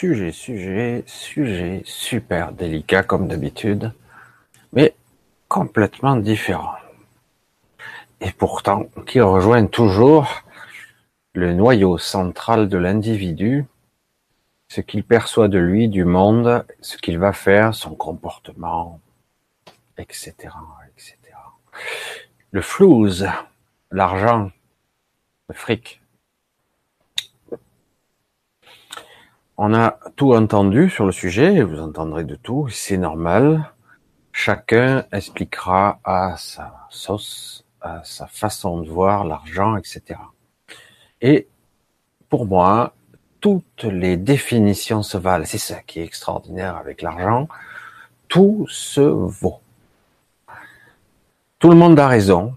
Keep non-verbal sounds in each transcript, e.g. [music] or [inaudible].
Sujet, sujet, sujet super délicat comme d'habitude, mais complètement différent. Et pourtant, qui rejoint toujours le noyau central de l'individu, ce qu'il perçoit de lui, du monde, ce qu'il va faire, son comportement, etc., etc. Le flouze, l'argent, le fric. On a tout entendu sur le sujet, vous entendrez de tout, c'est normal. Chacun expliquera à sa sauce, à sa façon de voir l'argent, etc. Et pour moi, toutes les définitions se valent. C'est ça qui est extraordinaire avec l'argent. Tout se vaut. Tout le monde a raison.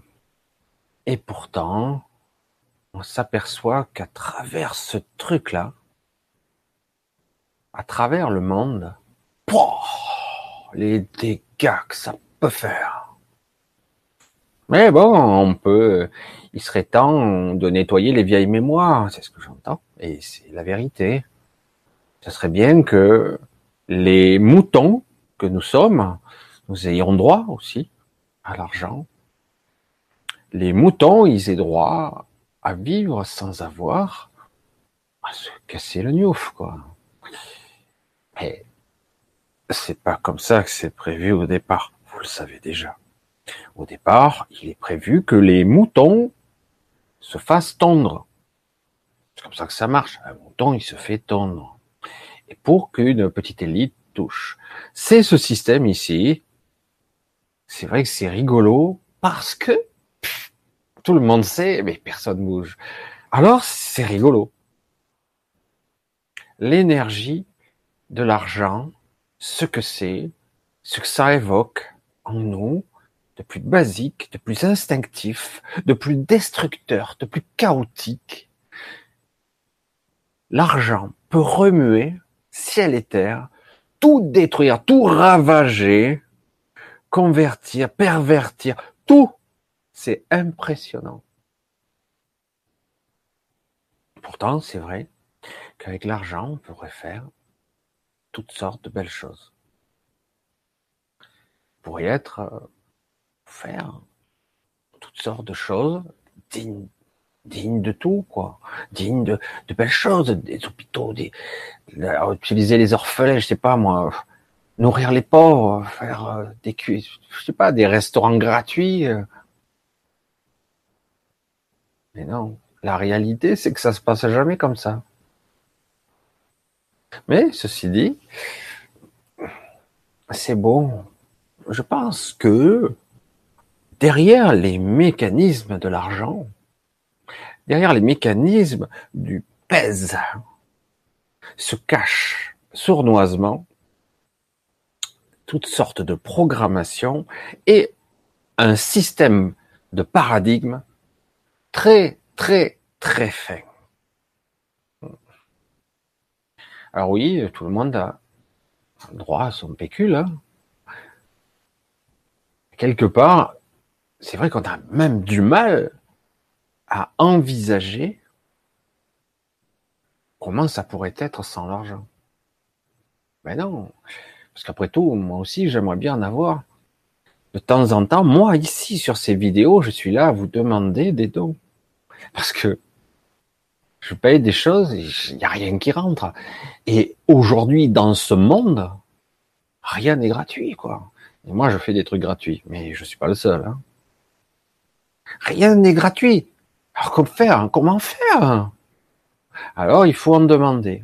Et pourtant, on s'aperçoit qu'à travers ce truc-là, à travers le monde, les dégâts que ça peut faire. Mais bon, on peut, il serait temps de nettoyer les vieilles mémoires, c'est ce que j'entends, et c'est la vérité. Ce serait bien que les moutons que nous sommes, nous ayons droit aussi à l'argent. Les moutons, ils aient droit à vivre sans avoir à se casser le niouf, quoi. Mais c'est pas comme ça que c'est prévu au départ. Vous le savez déjà. Au départ, il est prévu que les moutons se fassent tondre. C'est comme ça que ça marche. Un mouton, il se fait tondre. Et pour qu'une petite élite touche. C'est ce système ici c'est vrai que c'est rigolo parce que tout le monde sait, mais personne bouge. Alors, c'est rigolo. L'énergie de l'argent, ce que c'est, ce que ça évoque en nous, de plus basique, de plus instinctif, de plus destructeur, de plus chaotique. L'argent peut remuer ciel et terre, tout détruire, tout ravager, convertir, pervertir, tout. C'est impressionnant. Pourtant, c'est vrai qu'avec l'argent, on pourrait faire toutes sortes de belles choses. On pourrait être, euh, faire toutes sortes de choses dignes, de tout, quoi. Dignes de, de belles choses, des hôpitaux, des, utiliser les orphelins, je sais pas moi, nourrir les pauvres, faire euh, des je sais pas, des restaurants gratuits. Euh. Mais non, la réalité, c'est que ça se passe jamais comme ça. Mais ceci dit, c'est bon. Je pense que derrière les mécanismes de l'argent, derrière les mécanismes du pèse, se cache sournoisement toutes sortes de programmations et un système de paradigme très, très, très fin. Alors oui, tout le monde a droit à son pécule. Hein. Quelque part, c'est vrai qu'on a même du mal à envisager comment ça pourrait être sans l'argent. Mais non, parce qu'après tout, moi aussi, j'aimerais bien en avoir. De temps en temps, moi, ici, sur ces vidéos, je suis là à vous demander des dons. Parce que je paye des choses et il n'y a rien qui rentre. Et aujourd'hui, dans ce monde, rien n'est gratuit, quoi. Et moi, je fais des trucs gratuits, mais je suis pas le seul. Hein. Rien n'est gratuit. Alors, comment faire Comment faire? Alors, il faut en demander.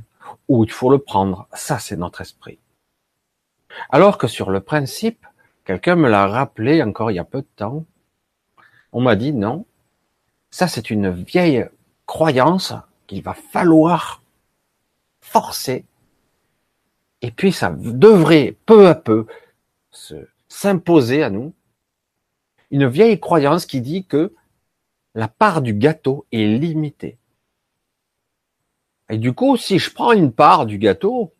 Ou il faut le prendre. Ça, c'est notre esprit. Alors que sur le principe, quelqu'un me l'a rappelé encore il y a peu de temps, on m'a dit non, ça c'est une vieille croyance qu'il va falloir forcer, et puis ça devrait peu à peu se s'imposer à nous, une vieille croyance qui dit que la part du gâteau est limitée. Et du coup, si je prends une part du gâteau,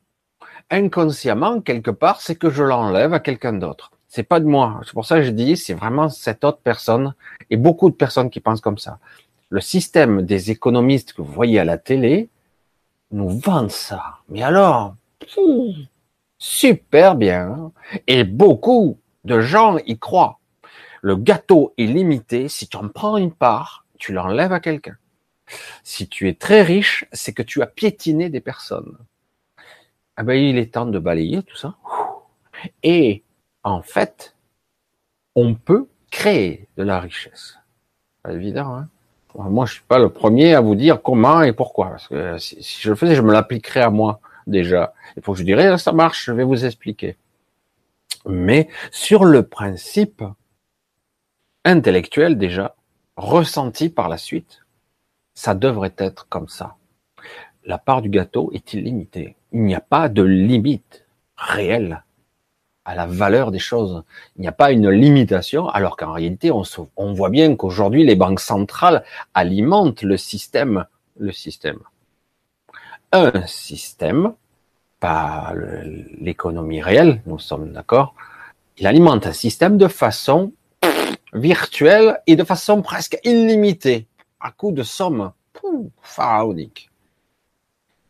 inconsciemment, quelque part, c'est que je l'enlève à quelqu'un d'autre. C'est pas de moi. C'est pour ça que je dis, c'est vraiment cette autre personne et beaucoup de personnes qui pensent comme ça. Le système des économistes que vous voyez à la télé, nous vendent ça. Mais alors, super bien. Et beaucoup de gens y croient. Le gâteau est limité. Si tu en prends une part, tu l'enlèves à quelqu'un. Si tu es très riche, c'est que tu as piétiné des personnes. Ah ben, il est temps de balayer tout ça. Et en fait, on peut créer de la richesse. Pas évident, hein? Moi, je suis pas le premier à vous dire comment et pourquoi. Parce que si, je le faisais, je me l'appliquerais à moi déjà. Il faut que je dirais, ça marche, je vais vous expliquer. Mais sur le principe intellectuel déjà, ressenti par la suite, ça devrait être comme ça. La part du gâteau est illimitée. Il n'y a pas de limite réelle à la valeur des choses. Il n'y a pas une limitation, alors qu'en réalité, on, voit bien qu'aujourd'hui, les banques centrales alimentent le système, le système. Un système, pas l'économie réelle, nous sommes d'accord, il alimente un système de façon virtuelle et de façon presque illimitée, à coup de sommes pharaoniques.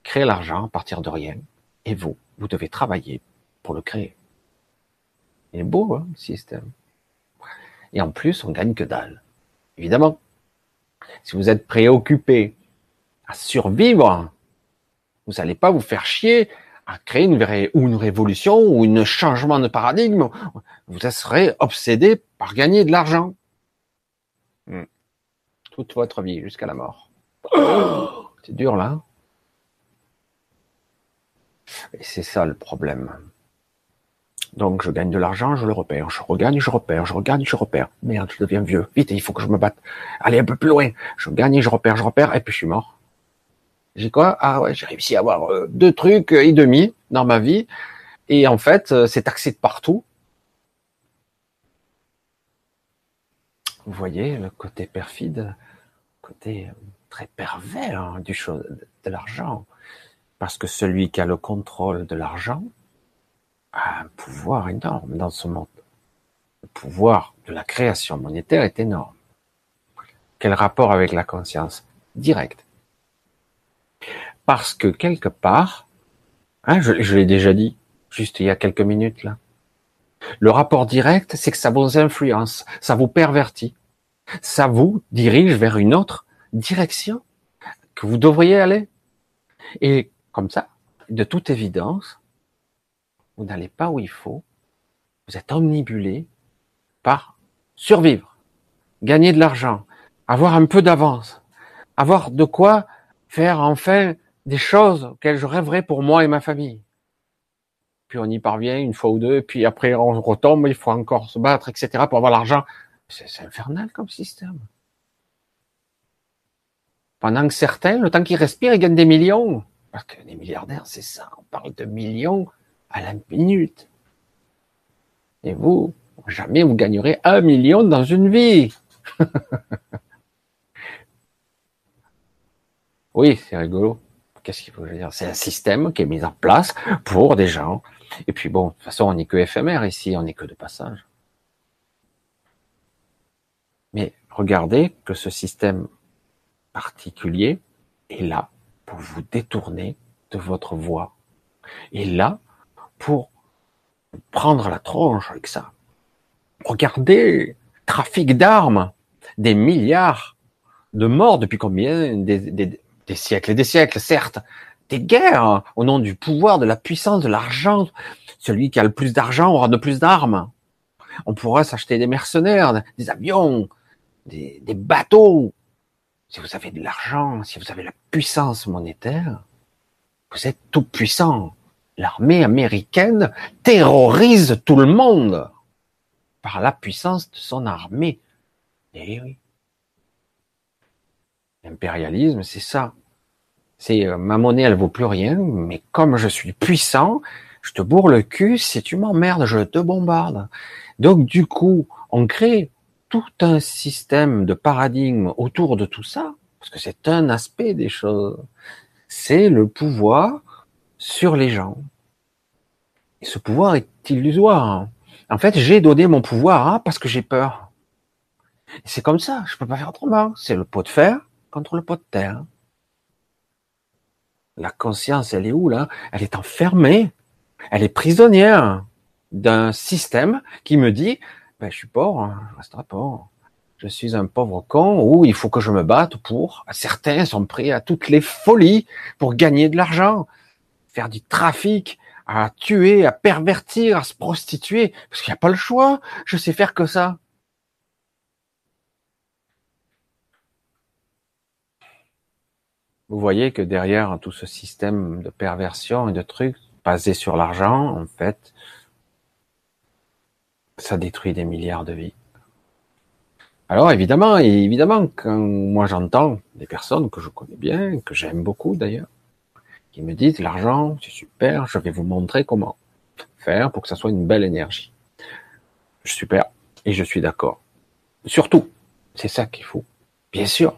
Créer l'argent à partir de rien, et vous, vous devez travailler pour le créer. Il est beau, hein, le système. Et en plus, on gagne que dalle. Évidemment. Si vous êtes préoccupé à survivre, vous n'allez pas vous faire chier à créer une, vraie, ou une révolution ou un changement de paradigme. Vous serez obsédé par gagner de l'argent. Hmm. Toute votre vie, jusqu'à la mort. C'est dur là. Et c'est ça le problème. Donc je gagne de l'argent, je le repère, je regagne, je repère, je regagne, je repère. Merde, je deviens vieux. Vite, il faut que je me batte. Allez un peu plus loin. Je gagne, je repère, je repère, et puis je suis mort. J'ai quoi? Ah ouais, j'ai réussi à avoir euh, deux trucs et demi dans ma vie. Et en fait, euh, c'est taxé de partout. Vous voyez le côté perfide, côté euh, très pervers du chose, de l'argent. Parce que celui qui a le contrôle de l'argent, un pouvoir énorme dans ce monde. Le pouvoir de la création monétaire est énorme. Quel rapport avec la conscience Direct. Parce que quelque part, hein, je, je l'ai déjà dit, juste il y a quelques minutes là, le rapport direct, c'est que ça vous influence, ça vous pervertit, ça vous dirige vers une autre direction que vous devriez aller. Et comme ça, de toute évidence, vous n'allez pas où il faut, vous êtes omnibulé par survivre, gagner de l'argent, avoir un peu d'avance, avoir de quoi faire enfin des choses auxquelles je rêverais pour moi et ma famille. Puis on y parvient une fois ou deux, puis après on retombe, il faut encore se battre, etc. pour avoir l'argent. C'est infernal comme système. Pendant que certains, le temps qu'ils respirent, ils gagnent des millions. Parce que les milliardaires, c'est ça. On parle de millions à la minute. Et vous, jamais vous gagnerez un million dans une vie. [laughs] oui, c'est rigolo. Qu'est-ce qu'il faut dire? C'est un système qui est mis en place pour des gens. Et puis bon, de toute façon, on n'est que éphémère ici, on n'est que de passage. Mais regardez que ce système particulier est là pour vous détourner de votre voie. Et là pour prendre la tronche avec ça. Regardez, trafic d'armes, des milliards de morts depuis combien des, siècles et des siècles, certes, des guerres au nom du pouvoir, de la puissance, de l'argent. Celui qui a le plus d'argent aura de plus d'armes. On pourra s'acheter des mercenaires, des avions, des, des bateaux. Si vous avez de l'argent, si vous avez la puissance monétaire, vous êtes tout puissant l'armée américaine terrorise tout le monde par la puissance de son armée. Eh. L'impérialisme, c'est ça. C'est euh, ma monnaie, elle vaut plus rien, mais comme je suis puissant, je te bourre le cul, si tu m'emmerdes, je te bombarde. Donc du coup, on crée tout un système de paradigme autour de tout ça, parce que c'est un aspect des choses. C'est le pouvoir sur les gens. Ce pouvoir est illusoire. En fait, j'ai donné mon pouvoir hein, parce que j'ai peur. C'est comme ça, je peux pas faire autrement. C'est le pot de fer contre le pot de terre. La conscience, elle est où là? Elle est enfermée. Elle est prisonnière d'un système qui me dit, ben, je suis pauvre, hein, je resterai pauvre. Je suis un pauvre con où il faut que je me batte pour. Certains sont prêts à toutes les folies pour gagner de l'argent, faire du trafic, à tuer, à pervertir, à se prostituer, parce qu'il n'y a pas le choix. Je sais faire que ça. Vous voyez que derrière tout ce système de perversion et de trucs basés sur l'argent, en fait, ça détruit des milliards de vies. Alors évidemment, évidemment, quand moi j'entends des personnes que je connais bien, que j'aime beaucoup d'ailleurs, qui me disent l'argent, c'est super, je vais vous montrer comment faire pour que ça soit une belle énergie. Super, et je suis d'accord. Surtout, c'est ça qu'il faut, bien sûr.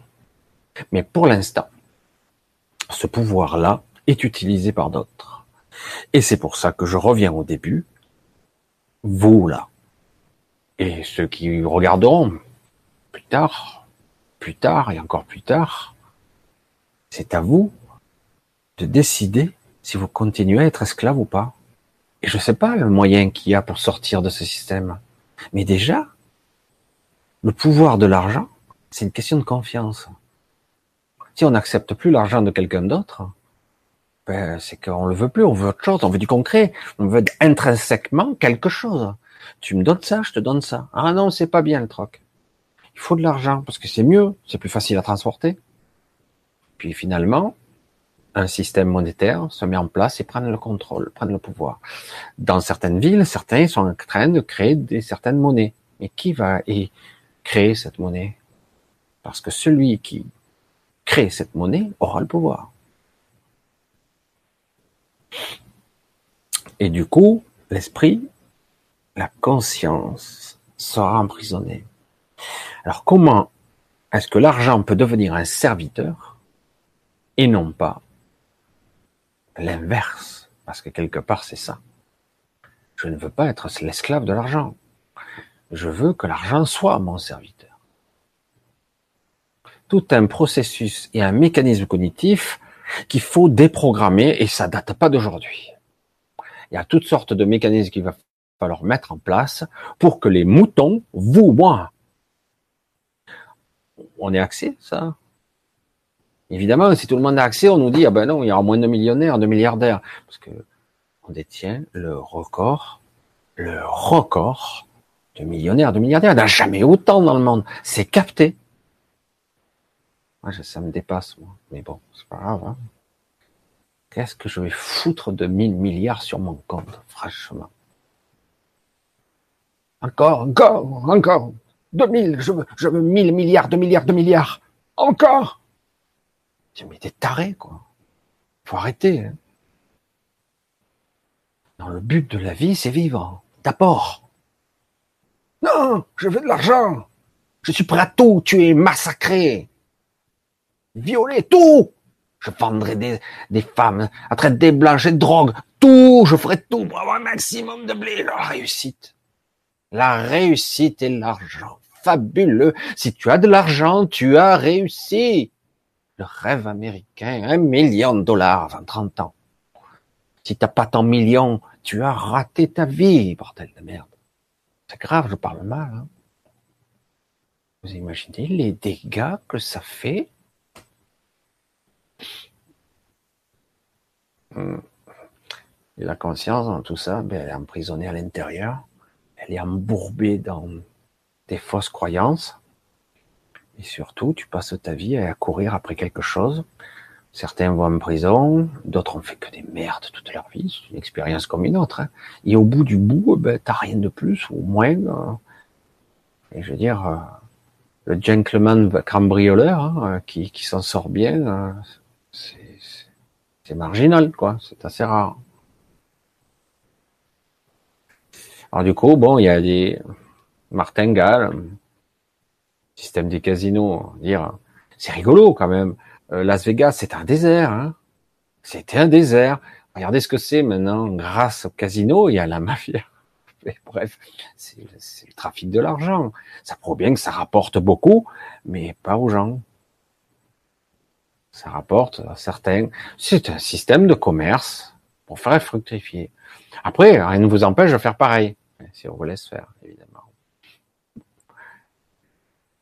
Mais pour l'instant, ce pouvoir-là est utilisé par d'autres. Et c'est pour ça que je reviens au début. Vous là, et ceux qui regarderont plus tard, plus tard et encore plus tard, c'est à vous de décider si vous continuez à être esclave ou pas. Et je ne sais pas le moyen qu'il y a pour sortir de ce système. Mais déjà, le pouvoir de l'argent, c'est une question de confiance. Si on n'accepte plus l'argent de quelqu'un d'autre, ben, c'est qu'on le veut plus, on veut autre chose, on veut du concret, on veut intrinsèquement quelque chose. Tu me donnes ça, je te donne ça. Ah non, c'est pas bien le troc. Il faut de l'argent parce que c'est mieux, c'est plus facile à transporter. Puis finalement, un système monétaire se met en place et prennent le contrôle, prennent le pouvoir. Dans certaines villes, certains sont en train de créer des certaines monnaies. Mais qui va y créer cette monnaie? Parce que celui qui crée cette monnaie aura le pouvoir. Et du coup, l'esprit, la conscience sera emprisonnée. Alors comment est-ce que l'argent peut devenir un serviteur et non pas l'inverse, parce que quelque part c'est ça. Je ne veux pas être l'esclave de l'argent. Je veux que l'argent soit mon serviteur. Tout un processus et un mécanisme cognitif qu'il faut déprogrammer et ça date pas d'aujourd'hui. Il y a toutes sortes de mécanismes qu'il va falloir mettre en place pour que les moutons, vous, moi, on ait accès, ça, Évidemment, si tout le monde a accès, on nous dit, ah ben non, il y aura moins de millionnaires, de milliardaires. Parce que on détient le record, le record de millionnaires, de milliardaires. Il n'y a jamais autant dans le monde. C'est capté. Moi, ça me dépasse, moi. Mais bon, c'est pas grave. Hein. Qu'est-ce que je vais foutre de 1000 milliards sur mon compte, franchement? Encore, encore, encore. 2000, je veux, je veux 1000 milliards, 2 milliards, 2 milliards. Encore mais t'es taré, quoi. Faut arrêter. Hein. Dans le but de la vie, c'est vivre. D'abord. Non, je veux de l'argent. Je suis prêt à tout tuer, massacrer, violer, tout. Je vendrai des, des femmes, à traiter des blanches, des drogues, tout. Je ferai tout pour avoir un maximum de blé. La réussite. La réussite et l'argent. Fabuleux. Si tu as de l'argent, tu as réussi le rêve américain, un million de dollars avant 30 ans. Si t'as pas ton million, tu as raté ta vie, bordel de merde. C'est grave, je parle mal. Hein. Vous imaginez les dégâts que ça fait? Hmm. La conscience dans tout ça, ben, elle est emprisonnée à l'intérieur. Elle est embourbée dans des fausses croyances. Et surtout, tu passes ta vie à courir après quelque chose. Certains vont en prison, d'autres ont fait que des merdes toute leur vie. C'est une expérience comme une autre. Hein. Et au bout du bout, ben, t'as rien de plus ou moins. Euh, et je veux dire, euh, le gentleman cambrioleur hein, euh, qui, qui s'en sort bien, c'est marginal, quoi. C'est assez rare. Alors du coup, bon, il y a des martingales, système des casinos, dire c'est rigolo quand même. Euh, Las Vegas, c'est un désert. Hein C'était un désert. Regardez ce que c'est maintenant. Grâce au casino, il y a la mafia. [laughs] bref, c'est le trafic de l'argent. Ça prouve bien que ça rapporte beaucoup, mais pas aux gens. Ça rapporte à certains. C'est un système de commerce pour faire fructifier. Après, rien ne vous empêche de faire pareil, si on vous laisse faire, évidemment.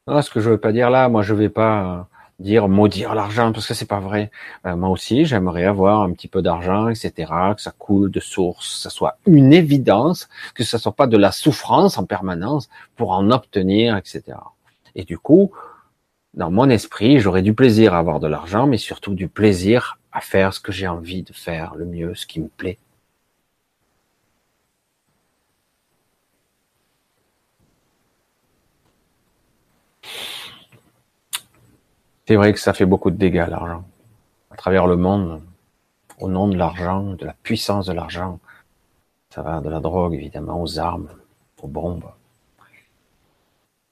Ce que je veux pas dire là, moi je vais pas dire maudire l'argent parce que c'est pas vrai. Euh, moi aussi, j'aimerais avoir un petit peu d'argent, etc., que ça coule de source, que ça soit une évidence, que ça soit pas de la souffrance en permanence pour en obtenir, etc. Et du coup, dans mon esprit, j'aurais du plaisir à avoir de l'argent, mais surtout du plaisir à faire ce que j'ai envie de faire le mieux, ce qui me plaît. C'est vrai que ça fait beaucoup de dégâts, l'argent. À travers le monde, au nom de l'argent, de la puissance de l'argent. Ça va de la drogue, évidemment, aux armes, aux bombes.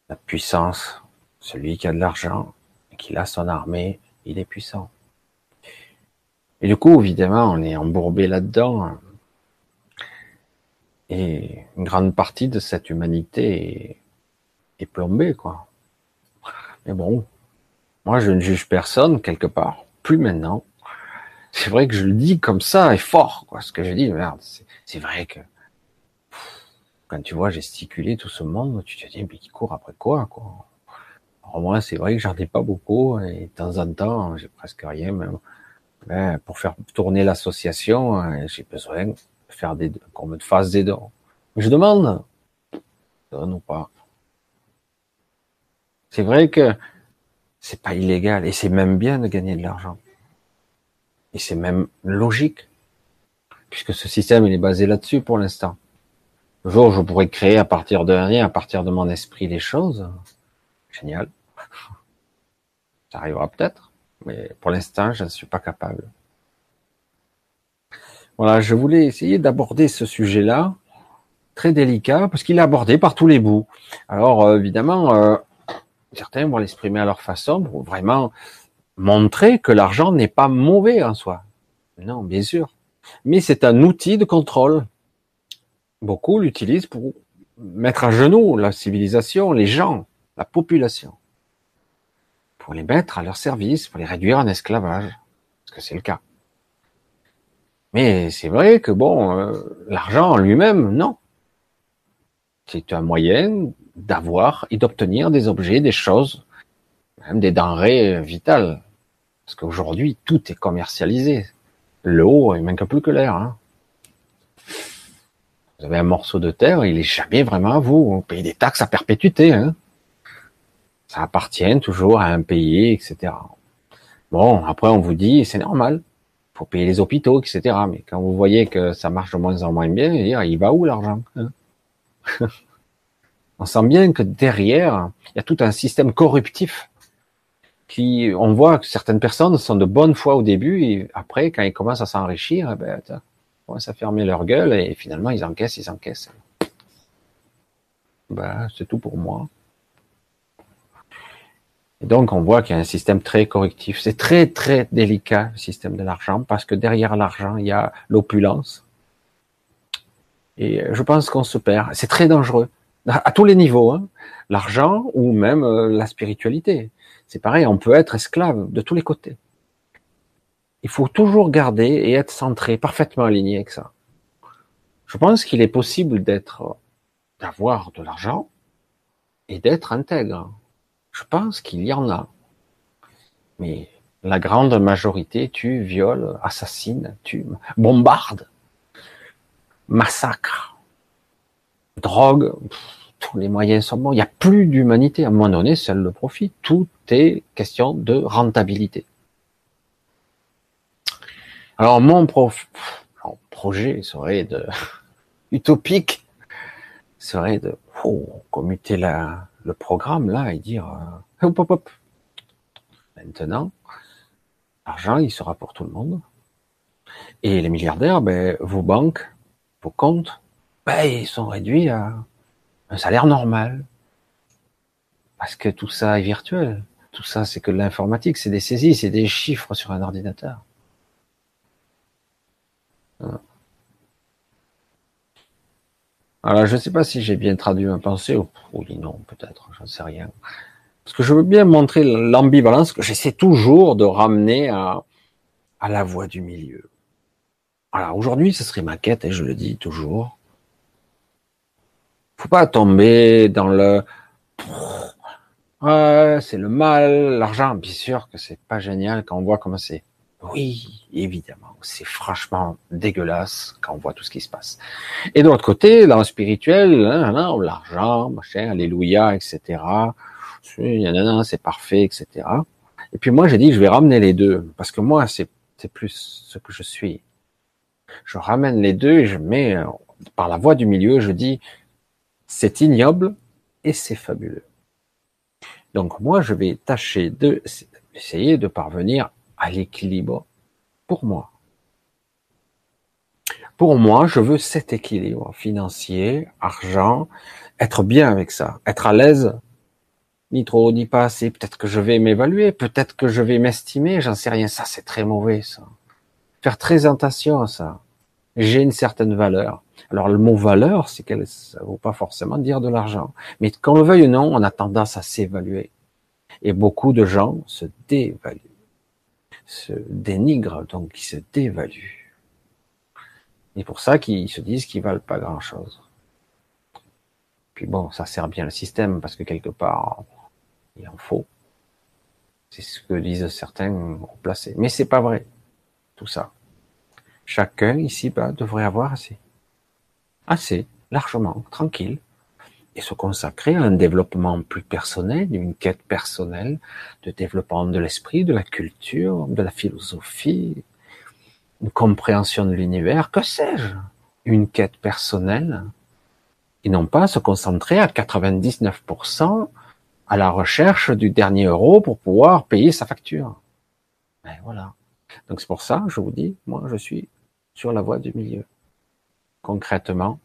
La puissance, celui qui a de l'argent qui a son armée, il est puissant. Et du coup, évidemment, on est embourbé là-dedans. Et une grande partie de cette humanité est, est plombée, quoi. Mais bon, moi, je ne juge personne quelque part, plus maintenant. C'est vrai que je le dis comme ça et fort, quoi. Ce que je dis, merde, c'est vrai que quand tu vois gesticuler tout ce monde, tu te dis, mais qui court après quoi, quoi? Alors moi, c'est vrai que j'en ai pas beaucoup et de temps en temps, j'ai presque rien même. Mais pour faire tourner l'association, j'ai besoin de faire des qu'on me fasse des dons. Je demande, donne ou pas. C'est vrai que c'est pas illégal et c'est même bien de gagner de l'argent. Et c'est même logique, puisque ce système il est basé là-dessus pour l'instant. Le jour je pourrais créer à partir de rien, à partir de mon esprit les choses, génial. [laughs] Ça arrivera peut-être, mais pour l'instant, je ne suis pas capable. Voilà, je voulais essayer d'aborder ce sujet-là, très délicat, parce qu'il est abordé par tous les bouts. Alors, euh, évidemment, euh, certains vont l'exprimer à leur façon pour vraiment montrer que l'argent n'est pas mauvais en soi. Non, bien sûr. Mais c'est un outil de contrôle. Beaucoup l'utilisent pour mettre à genoux la civilisation, les gens, la population. Pour les mettre à leur service, pour les réduire en esclavage. Parce que c'est le cas. Mais c'est vrai que bon, euh, l'argent en lui-même, non. C'est un moyen d'avoir et d'obtenir des objets, des choses, même des denrées vitales. Parce qu'aujourd'hui, tout est commercialisé. L'eau, il manque plus que l'air. Hein. Vous avez un morceau de terre, il est jamais vraiment à vous. Vous payez des taxes à perpétuité. Hein. Ça appartient toujours à un pays, etc. Bon, après on vous dit, c'est normal. faut payer les hôpitaux, etc. Mais quand vous voyez que ça marche de moins en moins bien, il va où l'argent hein? [laughs] on sent bien que derrière, il y a tout un système corruptif qui, on voit que certaines personnes sont de bonne foi au début et après, quand ils commencent à s'enrichir, eh ben, ils commencent à fermer leur gueule et finalement ils encaissent, ils encaissent. Ben, c'est tout pour moi. Et donc, on voit qu'il y a un système très correctif. C'est très, très délicat, le système de l'argent, parce que derrière l'argent, il y a l'opulence. Et je pense qu'on se perd. C'est très dangereux à tous les niveaux, hein. l'argent ou même euh, la spiritualité. C'est pareil, on peut être esclave de tous les côtés. Il faut toujours garder et être centré, parfaitement aligné avec ça. Je pense qu'il est possible d'être, d'avoir de l'argent et d'être intègre. Je pense qu'il y en a. Mais la grande majorité tu violes, assassines, tu bombardes, massacres, drogue, tous les moyens sont bons. Il n'y a plus d'humanité. À un moment donné, seul le profit. Tout est question de rentabilité. Alors mon projet serait de [laughs] utopique serait de oh, commuter la, le programme là et dire euh, hop, hop, hop. maintenant l'argent il sera pour tout le monde et les milliardaires ben, vos banques vos comptes ben, ils sont réduits à un salaire normal. Parce que tout ça est virtuel. Tout ça, c'est que l'informatique, c'est des saisies, c'est des chiffres sur un ordinateur. Alors, je ne sais pas si j'ai bien traduit ma pensée. Oui, non, peut-être, j'en sais rien. Parce que je veux bien montrer l'ambivalence que j'essaie toujours de ramener à, à la voie du milieu. Alors aujourd'hui, ce serait ma quête, et je le dis toujours. Faut pas tomber dans le ouais, c'est le mal, l'argent. Bien sûr que c'est pas génial quand on voit comment c'est. Oui, évidemment, c'est franchement dégueulasse quand on voit tout ce qui se passe. Et de l'autre côté, dans le spirituel, hein, l'argent, machin, alléluia, etc. C'est parfait, etc. Et puis moi, j'ai dit, je vais ramener les deux, parce que moi, c'est plus ce que je suis. Je ramène les deux et je mets euh, par la voie du milieu, je dis, c'est ignoble et c'est fabuleux. Donc moi, je vais tâcher de essayer de parvenir à l'équilibre pour moi. Pour moi, je veux cet équilibre financier, argent, être bien avec ça, être à l'aise, ni trop, ni pas assez. Peut-être que je vais m'évaluer, peut-être que je vais m'estimer, j'en sais rien. Ça, c'est très mauvais, ça. Faire très attention à ça. J'ai une certaine valeur. Alors le mot valeur, c'est qu'elle, ça vaut pas forcément dire de l'argent. Mais qu'on le veuille ou non, on a tendance à s'évaluer. Et beaucoup de gens se dévaluent, se dénigrent, donc ils se dévaluent. Et pour ça qu'ils se disent qu'ils valent pas grand chose. Puis bon, ça sert bien le système parce que quelque part, il en faut. C'est ce que disent certains placés. Mais c'est pas vrai. Tout ça. Chacun ici-bas devrait avoir assez assez, largement, tranquille, et se consacrer à un développement plus personnel, une quête personnelle de développement de l'esprit, de la culture, de la philosophie, une compréhension de l'univers, que sais-je, une quête personnelle, et non pas se concentrer à 99% à la recherche du dernier euro pour pouvoir payer sa facture. Et voilà. Donc c'est pour ça, je vous dis, moi je suis sur la voie du milieu concrètement,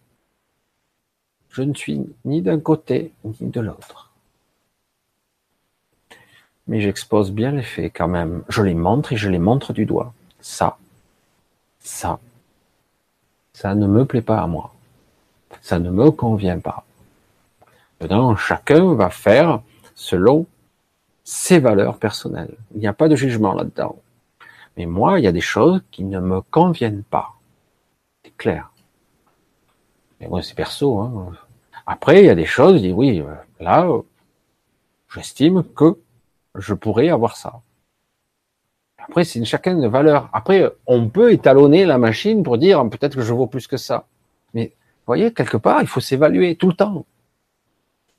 je ne suis ni d'un côté ni de l'autre. Mais j'expose bien les faits quand même. Je les montre et je les montre du doigt. Ça, ça, ça ne me plaît pas à moi. Ça ne me convient pas. Maintenant, chacun va faire selon ses valeurs personnelles. Il n'y a pas de jugement là-dedans. Mais moi, il y a des choses qui ne me conviennent pas. C'est clair. C'est perso. Hein. Après, il y a des choses, je dis oui, euh, là, j'estime que je pourrais avoir ça. Après, c'est une chacun de valeur. Après, on peut étalonner la machine pour dire peut-être que je vaux plus que ça. Mais vous voyez, quelque part, il faut s'évaluer tout le temps.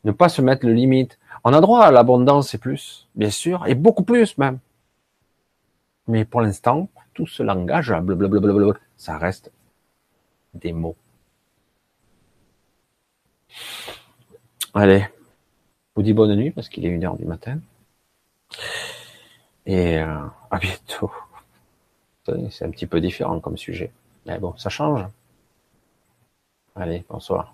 Ne pas se mettre le limite. On a droit à l'abondance et plus, bien sûr, et beaucoup plus même. Mais pour l'instant, tout ce langage, blablabla, ça reste des mots. Allez, vous dis bonne nuit parce qu'il est une heure du matin. Et euh, à bientôt. C'est un petit peu différent comme sujet. Mais bon, ça change. Allez, bonsoir.